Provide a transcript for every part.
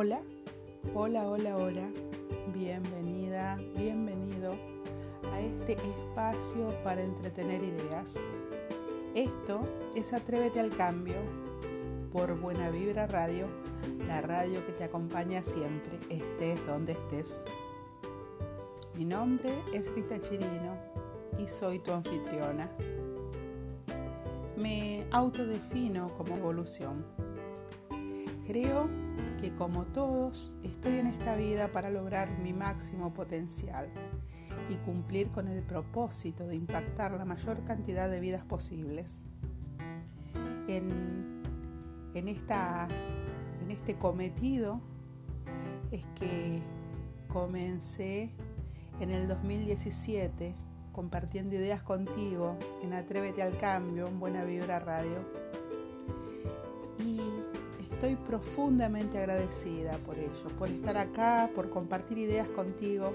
Hola, hola, hola, hola. Bienvenida, bienvenido a este espacio para entretener ideas. Esto es Atrévete al Cambio por Buena Vibra Radio, la radio que te acompaña siempre, estés donde estés. Mi nombre es Rita Chirino y soy tu anfitriona. Me autodefino como evolución. Creo que como todos estoy en esta vida para lograr mi máximo potencial y cumplir con el propósito de impactar la mayor cantidad de vidas posibles. En, en, esta, en este cometido es que comencé en el 2017 compartiendo ideas contigo en Atrévete al Cambio, en Buena Vibra Radio. Y estoy profundamente agradecida por ello, por estar acá, por compartir ideas contigo.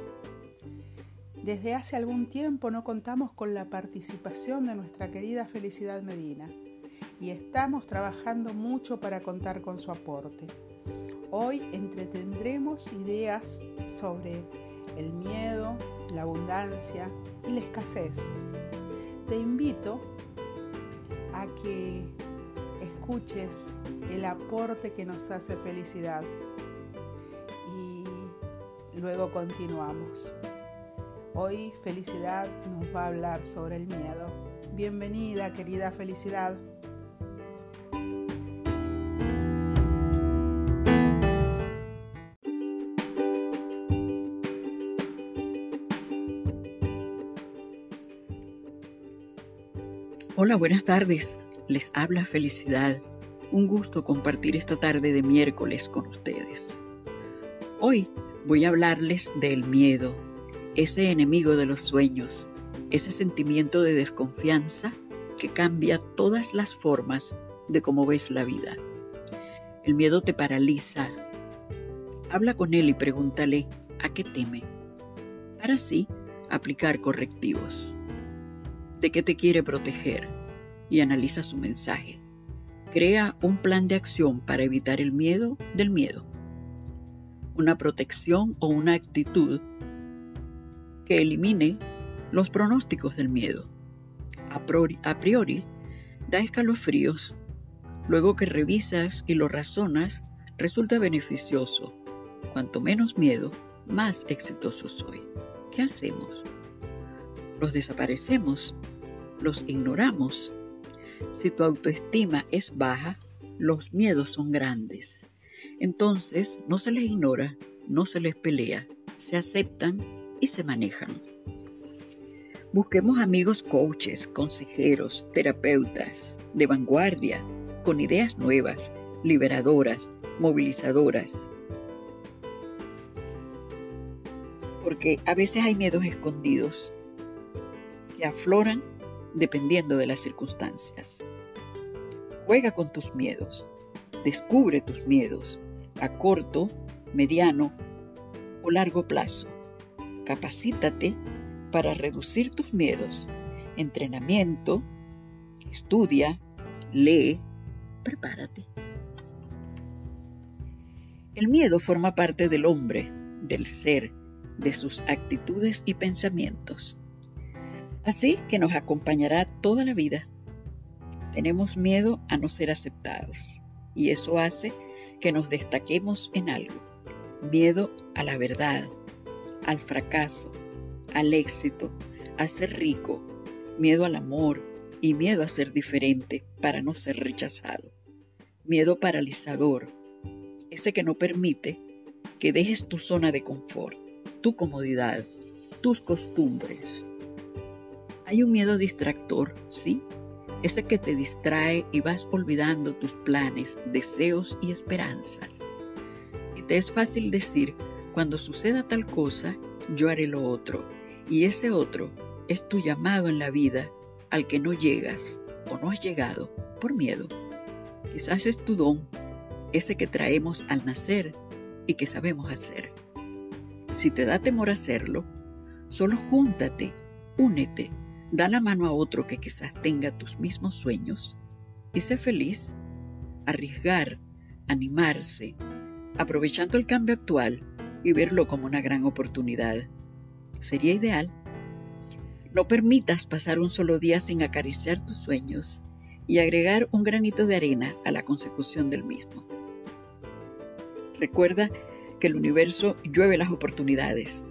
Desde hace algún tiempo no contamos con la participación de nuestra querida Felicidad Medina y estamos trabajando mucho para contar con su aporte. Hoy entretendremos ideas sobre el miedo, la abundancia y la escasez. Te invito a que escuches el aporte que nos hace felicidad y luego continuamos. Hoy Felicidad nos va a hablar sobre el miedo. Bienvenida querida Felicidad. Hola, buenas tardes. Les habla Felicidad. Un gusto compartir esta tarde de miércoles con ustedes. Hoy voy a hablarles del miedo, ese enemigo de los sueños, ese sentimiento de desconfianza que cambia todas las formas de cómo ves la vida. El miedo te paraliza. Habla con él y pregúntale a qué teme, para así aplicar correctivos. ¿De qué te quiere proteger? Y analiza su mensaje. Crea un plan de acción para evitar el miedo del miedo. Una protección o una actitud que elimine los pronósticos del miedo. A priori, a priori, da escalofríos. Luego que revisas y lo razonas, resulta beneficioso. Cuanto menos miedo, más exitoso soy. ¿Qué hacemos? Los desaparecemos, los ignoramos. Si tu autoestima es baja, los miedos son grandes. Entonces no se les ignora, no se les pelea, se aceptan y se manejan. Busquemos amigos coaches, consejeros, terapeutas de vanguardia, con ideas nuevas, liberadoras, movilizadoras. Porque a veces hay miedos escondidos que afloran dependiendo de las circunstancias. Juega con tus miedos, descubre tus miedos a corto, mediano o largo plazo. Capacítate para reducir tus miedos. Entrenamiento, estudia, lee, prepárate. El miedo forma parte del hombre, del ser, de sus actitudes y pensamientos. Así que nos acompañará toda la vida. Tenemos miedo a no ser aceptados y eso hace que nos destaquemos en algo. Miedo a la verdad, al fracaso, al éxito, a ser rico, miedo al amor y miedo a ser diferente para no ser rechazado. Miedo paralizador, ese que no permite que dejes tu zona de confort, tu comodidad, tus costumbres. Hay un miedo distractor, ¿sí? Ese que te distrae y vas olvidando tus planes, deseos y esperanzas. Y te es fácil decir, cuando suceda tal cosa, yo haré lo otro. Y ese otro es tu llamado en la vida al que no llegas o no has llegado por miedo. Quizás es tu don, ese que traemos al nacer y que sabemos hacer. Si te da temor hacerlo, solo júntate, únete, da la mano a otro que quizás tenga tus mismos sueños y sé feliz. Arriesgar, animarse, aprovechando el cambio actual y verlo como una gran oportunidad. Sería ideal. No permitas pasar un solo día sin acariciar tus sueños y agregar un granito de arena a la consecución del mismo. Recuerda que el universo llueve las oportunidades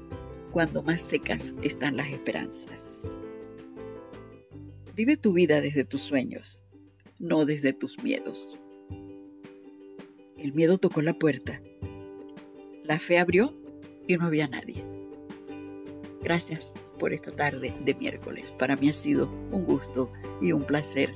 cuando más secas están las esperanzas. Vive tu vida desde tus sueños, no desde tus miedos. El miedo tocó la puerta. La fe abrió y no había nadie. Gracias por esta tarde de miércoles. Para mí ha sido un gusto y un placer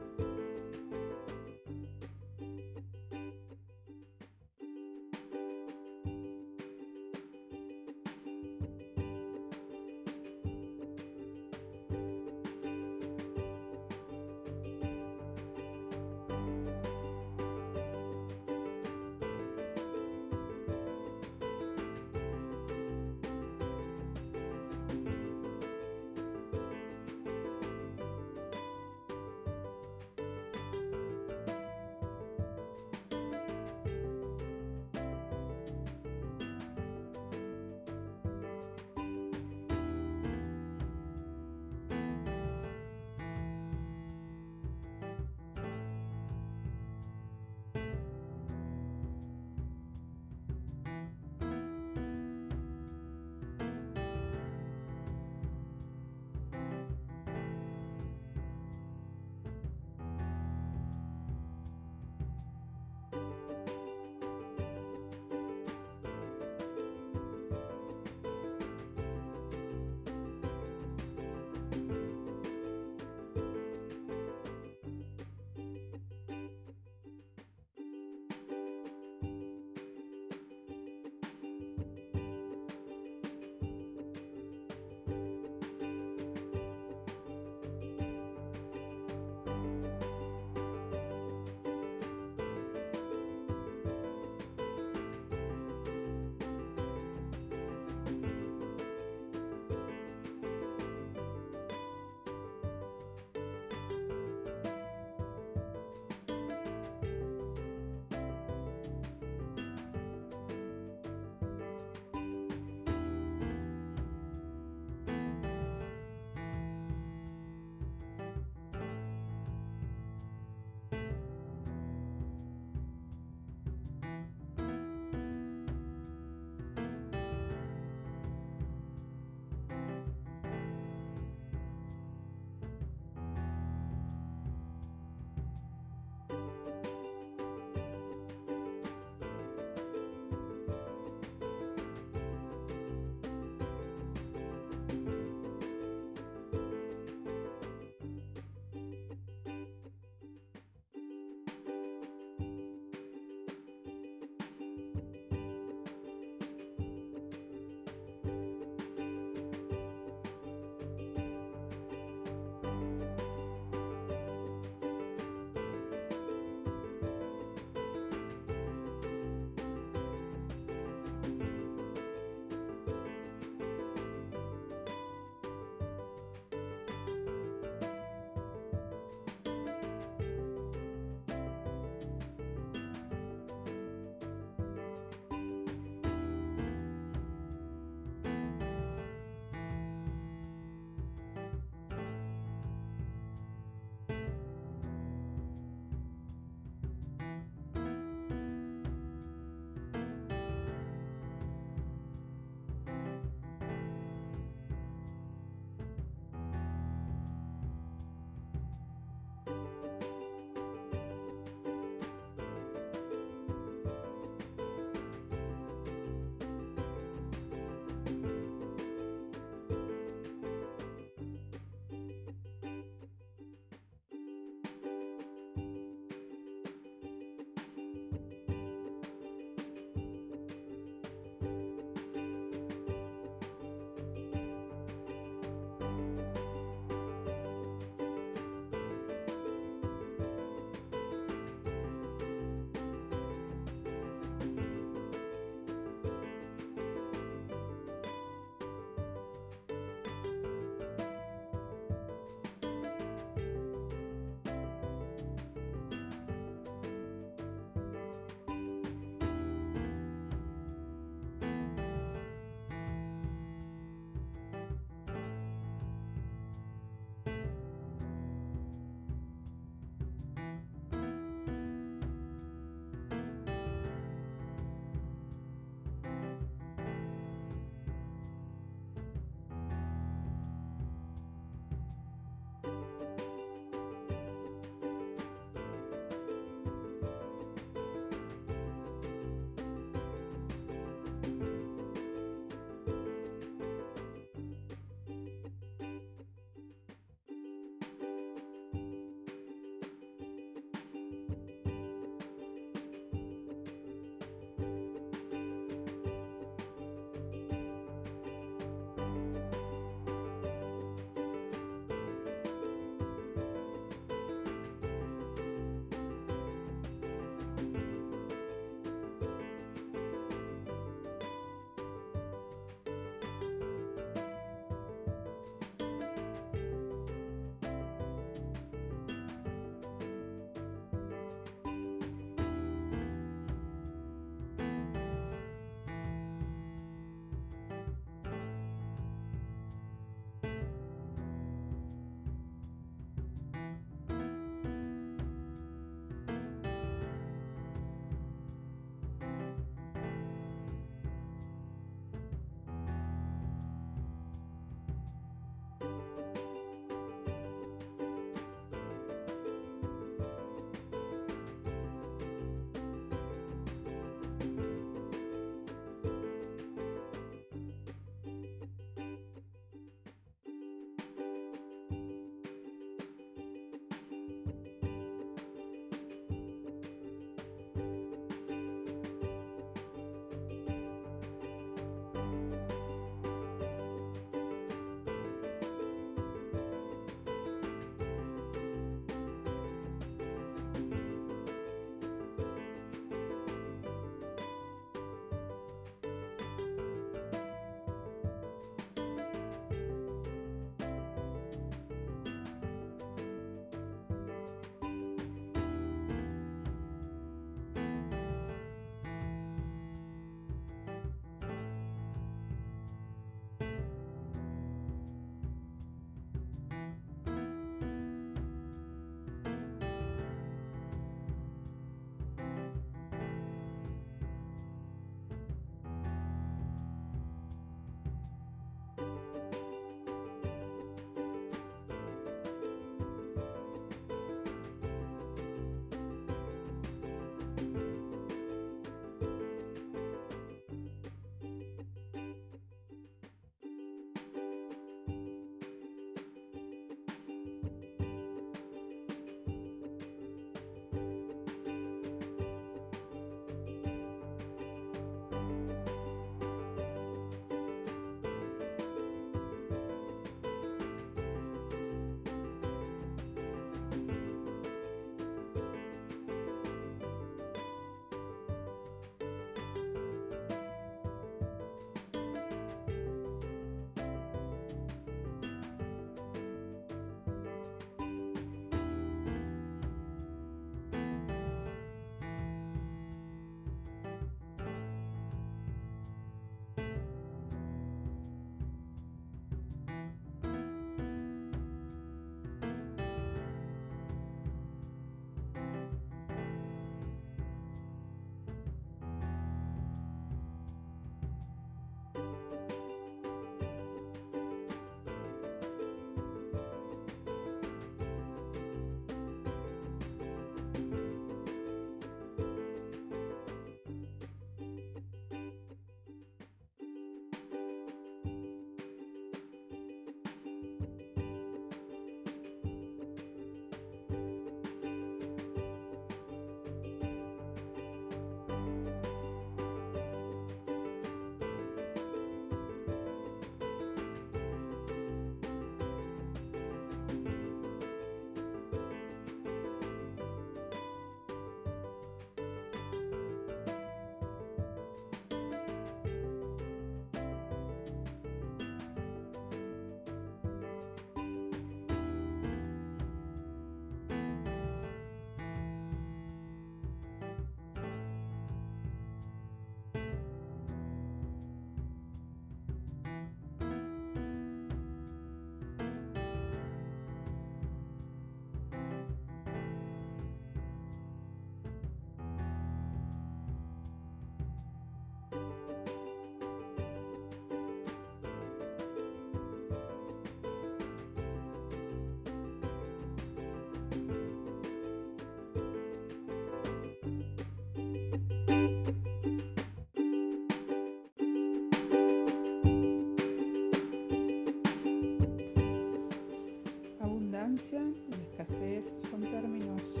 abundancia y escasez son términos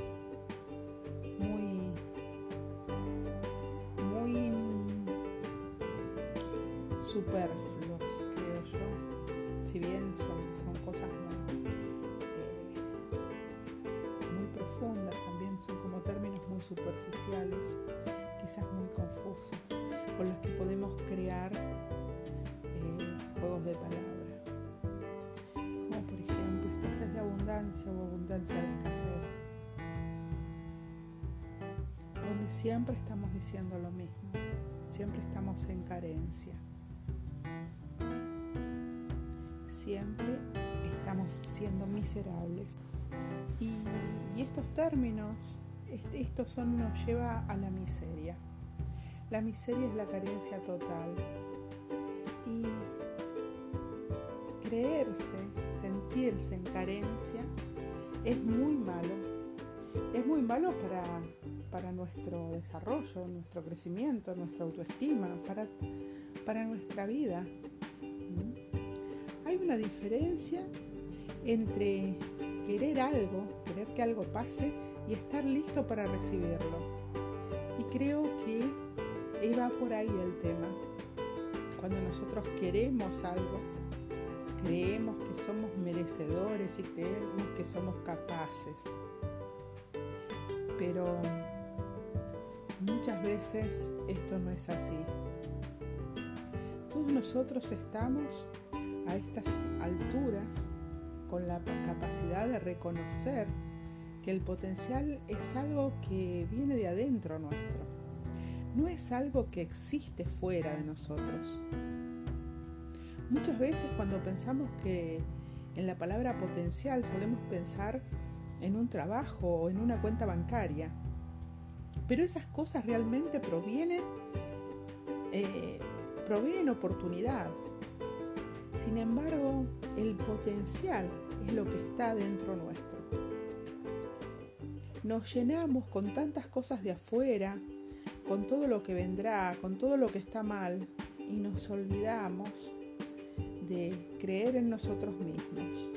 muy, muy superfluos Siempre estamos diciendo lo mismo, siempre estamos en carencia. siempre estamos siendo miserables. Y, estos términos, este, esto son, nos lleva a la miseria. La miseria es la carencia total. Y creerse, sentirse en carencia, es muy malo. Es muy malo para, para nuestro desarrollo, nuestro crecimiento, nuestra autoestima, para, para nuestra vida hay una diferencia entre querer algo, querer que algo pase y estar listo para recibirlo. Y creo que va por ahí el tema. Cuando nosotros queremos algo, creemos que somos merecedores y creemos que somos capaces. Pero muchas veces esto no es así. Todos nosotros estamos a estas alturas con la capacidad de reconocer que el potencial es algo que viene de adentro nuestro, no es algo que existe fuera de nosotros. Muchas veces cuando pensamos que en la palabra potencial solemos pensar en un trabajo o en una cuenta bancaria, pero esas cosas realmente provienen, eh, proveen oportunidad, sin embargo, el potencial es lo que está dentro nuestro. Nos llenamos con tantas cosas de afuera, con todo lo que vendrá, con todo lo que está mal, y nos olvidamos de creer en nosotros mismos.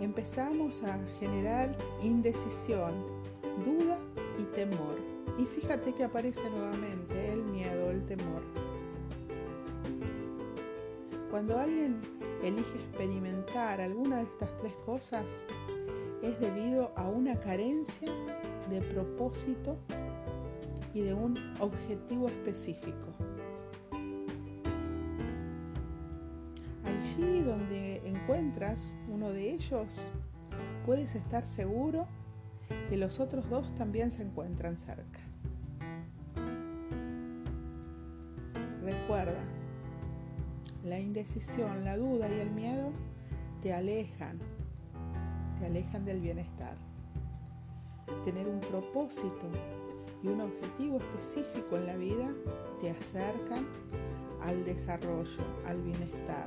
Empezamos a generar indecisión, duda y temor. Y fíjate que aparece nuevamente el miedo, el temor. Cuando alguien elige experimentar alguna de estas tres cosas, es debido a una carencia de propósito y de un objetivo específico. Allí donde encuentras uno de ellos, puedes estar seguro que los otros dos también se encuentran cerca. Recuerda, la indecisión, la duda y el miedo te alejan, te alejan del bienestar. Tener un propósito y un objetivo específico en la vida te acercan al desarrollo, al bienestar.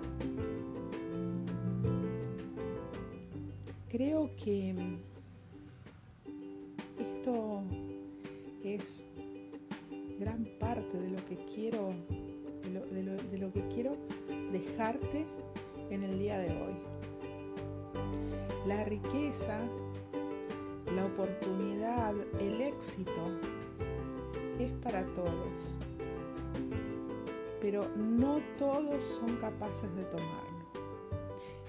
Creo que es gran parte de lo que quiero, de lo, que quiero dejarte en el día de hoy. La riqueza, la oportunidad, el éxito es para todos, pero no todos son capaces de tomarlo.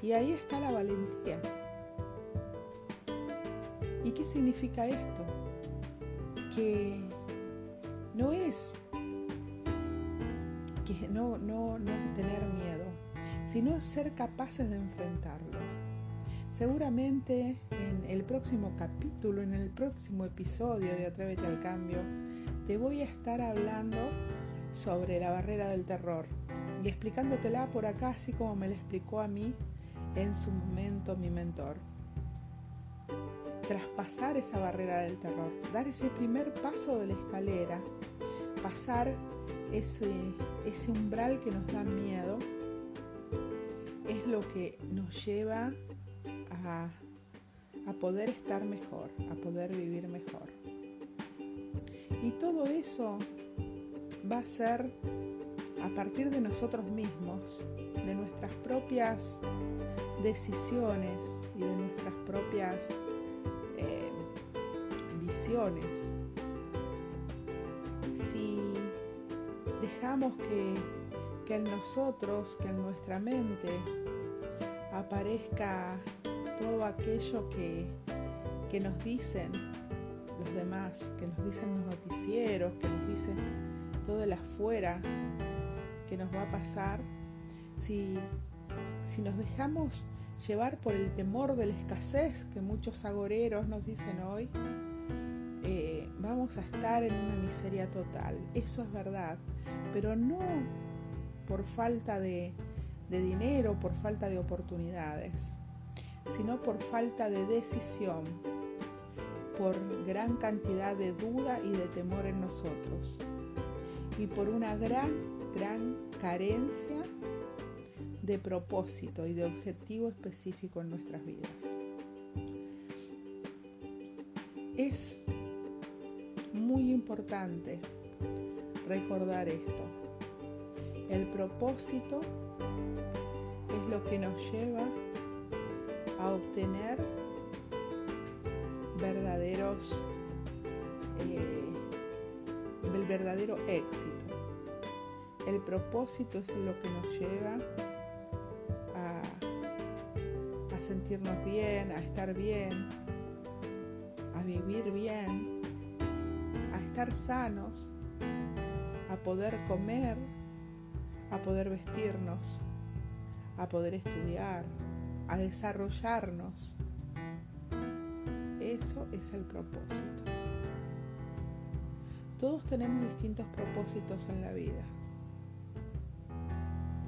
Y ahí está la valentía. ¿Y qué significa esto? Que no es no, no, no tener miedo, sino ser capaces de enfrentarlo. Seguramente en el próximo capítulo, en el próximo episodio de Atrévete al Cambio, te voy a estar hablando sobre la barrera del terror y explicándotela por acá, así como me la explicó a mí en su momento mi mentor. Traspasar esa barrera del terror, dar ese primer paso de la escalera, pasar ese, umbral que nos da miedo es lo que nos lleva a poder estar mejor, a poder vivir mejor. Y todo eso va a ser a partir de nosotros mismos, de nuestras propias decisiones y de nuestras propias eh, visiones. Dejamos que, que en nosotros, que en nuestra mente aparezca todo aquello que, que nos dicen los demás, que nos dicen los noticieros, que nos dicen todo el afuera que nos va a pasar, si, si nos dejamos llevar por el temor de la escasez que muchos agoreros nos dicen hoy, eh, vamos a estar en una miseria total. Eso es verdad, pero no por falta de, de dinero, por falta de oportunidades, sino por falta de decisión, por gran cantidad de duda y de temor en nosotros y por una gran, gran carencia de propósito y de objetivo específico en nuestras vidas. Es muy importante recordar esto. El propósito es lo que nos lleva a obtener verdaderos eh, el verdadero éxito. El propósito es lo que nos lleva sentirnos bien, a estar bien, a vivir bien, a estar sanos, a poder comer, a poder vestirnos, a poder estudiar, a desarrollarnos. Eso es el propósito. Todos tenemos distintos propósitos en la vida.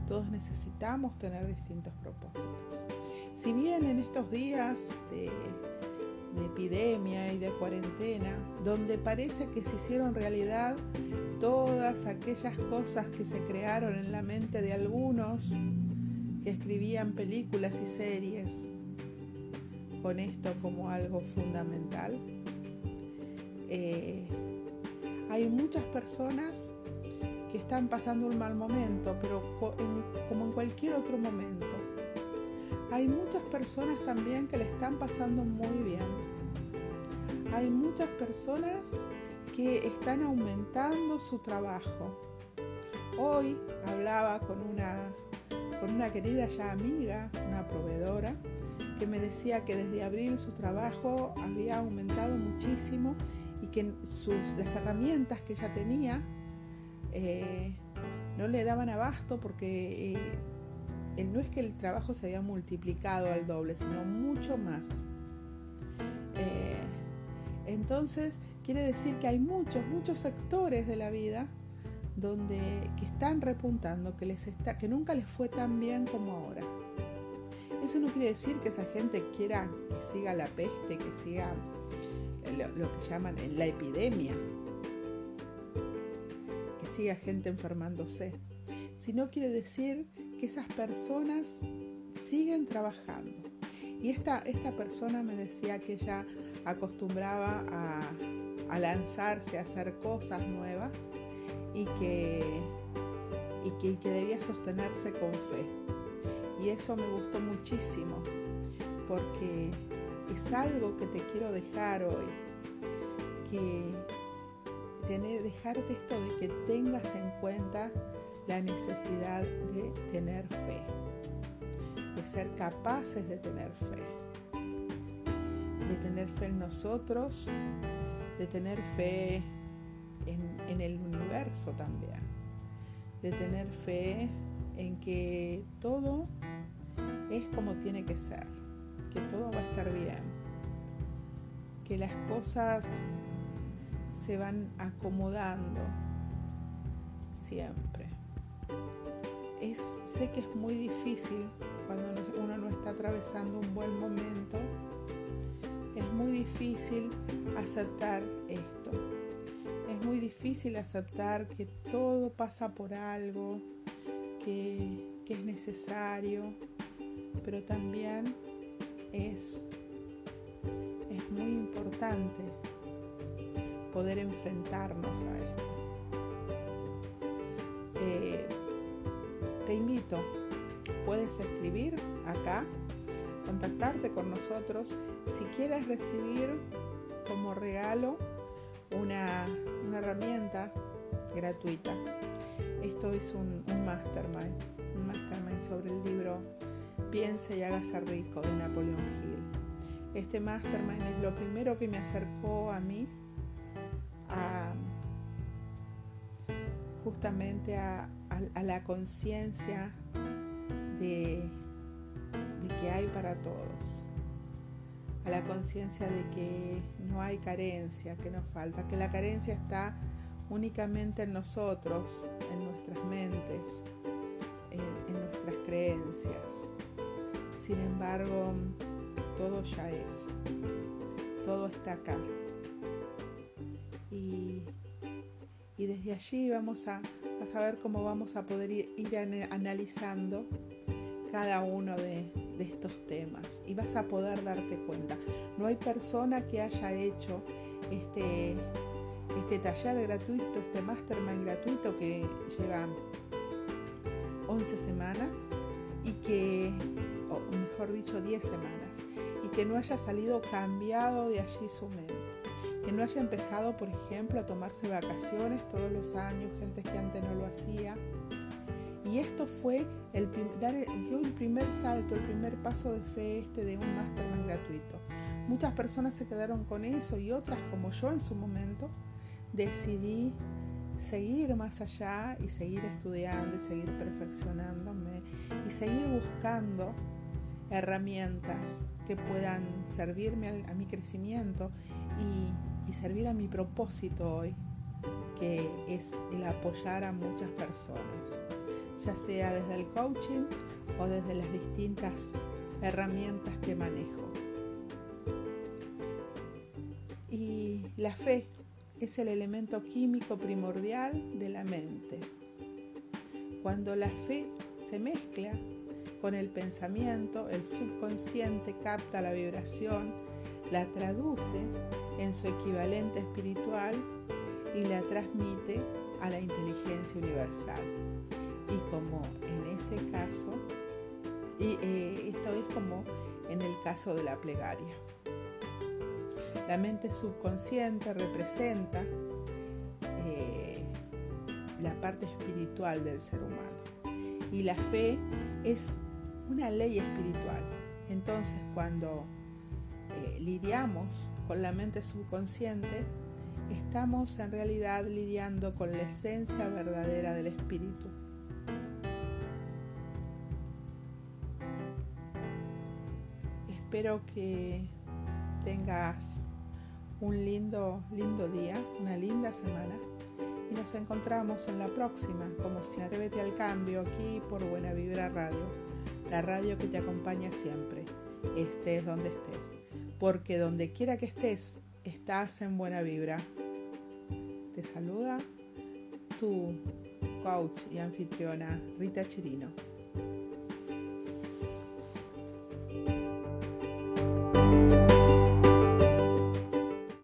Todos necesitamos tener distintos propósitos. Si bien en estos días de, de epidemia y de cuarentena, donde parece que se hicieron realidad todas aquellas cosas que se crearon en la mente de algunos que escribían películas y series con esto como algo fundamental. Eh, hay muchas personas que están pasando un mal momento, pero como en cualquier otro momento. Hay muchas personas también que le están pasando muy bien. Hay muchas personas que están aumentando su trabajo. Hoy hablaba con una, con una querida ya amiga, una proveedora, que me decía que desde abril su trabajo había aumentado muchísimo y que sus, las herramientas que ella tenía eh, no le daban abasto porque eh, no es que el trabajo se había multiplicado al doble, sino mucho más. Eh, entonces, quiere decir que hay muchos, muchos sectores de la vida donde que están repuntando, que, les está, que nunca les fue tan bien como ahora. Eso no quiere decir que esa gente quiera que siga la peste, que siga lo, que llaman la epidemia, que siga gente enfermándose, sino quiere decir que esas personas siguen trabajando. Y esta, esta persona me decía que ella acostumbraba a, a lanzarse a hacer cosas nuevas y que, y que, que debía sostenerse con fe. Y eso me gustó muchísimo porque es algo que te quiero dejar hoy. Que tener, dejarte esto de que tengas en cuenta la necesidad de tener fe, de ser capaces de tener fe, de tener fe en nosotros, de tener fe en, el universo también, de tener fe en que todo es como tiene que ser que todo va a estar bien, que las cosas se van acomodando siempre. Sé que es muy difícil cuando uno no está atravesando un buen momento, es muy difícil aceptar esto. Es muy difícil aceptar que todo pasa por algo, que, es necesario, pero también es muy importante poder enfrentarnos a esto. Puedes escribir acá, contactarte con nosotros si quieres recibir como regalo una, una herramienta gratuita. esto es un, un mastermind, un mastermind sobre el libro Piense y hágase rico de Napoleón Hill. Este mastermind es lo primero que me acercó a mí justamente a, la conciencia de, que hay para todos, a la conciencia de que no hay carencia, que nos falta, que la carencia está únicamente en nosotros, en nuestras mentes, en, nuestras creencias. Sin embargo, todo ya es, todo está acá. Desde allí vamos a, saber cómo vamos a poder ir, analizando cada uno de, de estos temas y vas a poder darte cuenta. No hay persona que haya hecho este, este taller gratuito, este mastermind gratuito que lleva 11 semanas y que, o mejor dicho, 10 semanas, y que no haya salido cambiado de allí su mente. Que no haya empezado, por ejemplo, a tomarse vacaciones todos los años, gente que antes no lo hacía. Y esto fue el, dar, el primer salto, el primer paso de fe este de un mastermind gratuito. Muchas personas se quedaron con eso y otras, como yo en su momento, decidí seguir más allá y seguir estudiando y seguir perfeccionándome y seguir buscando herramientas que puedan servirme a, mi crecimiento y, y servir a mi propósito hoy, que es el apoyar a muchas personas, ya sea desde el coaching o desde las distintas herramientas que manejo. Y la fe es el elemento químico primordial de la mente. Cuando la fe se mezcla con el pensamiento, el subconsciente capta la vibración, la traduce en su equivalente espiritual y la transmite a la inteligencia universal. Y como en ese caso, y eh, esto es como en el caso de la plegaria. La mente subconsciente representa eh, la parte espiritual del ser humano y la fe es una ley espiritual. Entonces cuando eh, lidiamos con la mente subconsciente, estamos en realidad lidiando con la esencia verdadera del espíritu. Espero que tengas un lindo, lindo día, una linda semana y nos encontramos en la próxima, como si Atrévete al Cambio, aquí por Buena Vibra Radio, la radio que te acompaña siempre, estés donde estés, porque donde quiera que estés, estás en Buena Vibra. Te saluda tu coach y anfitriona Rita Chirino.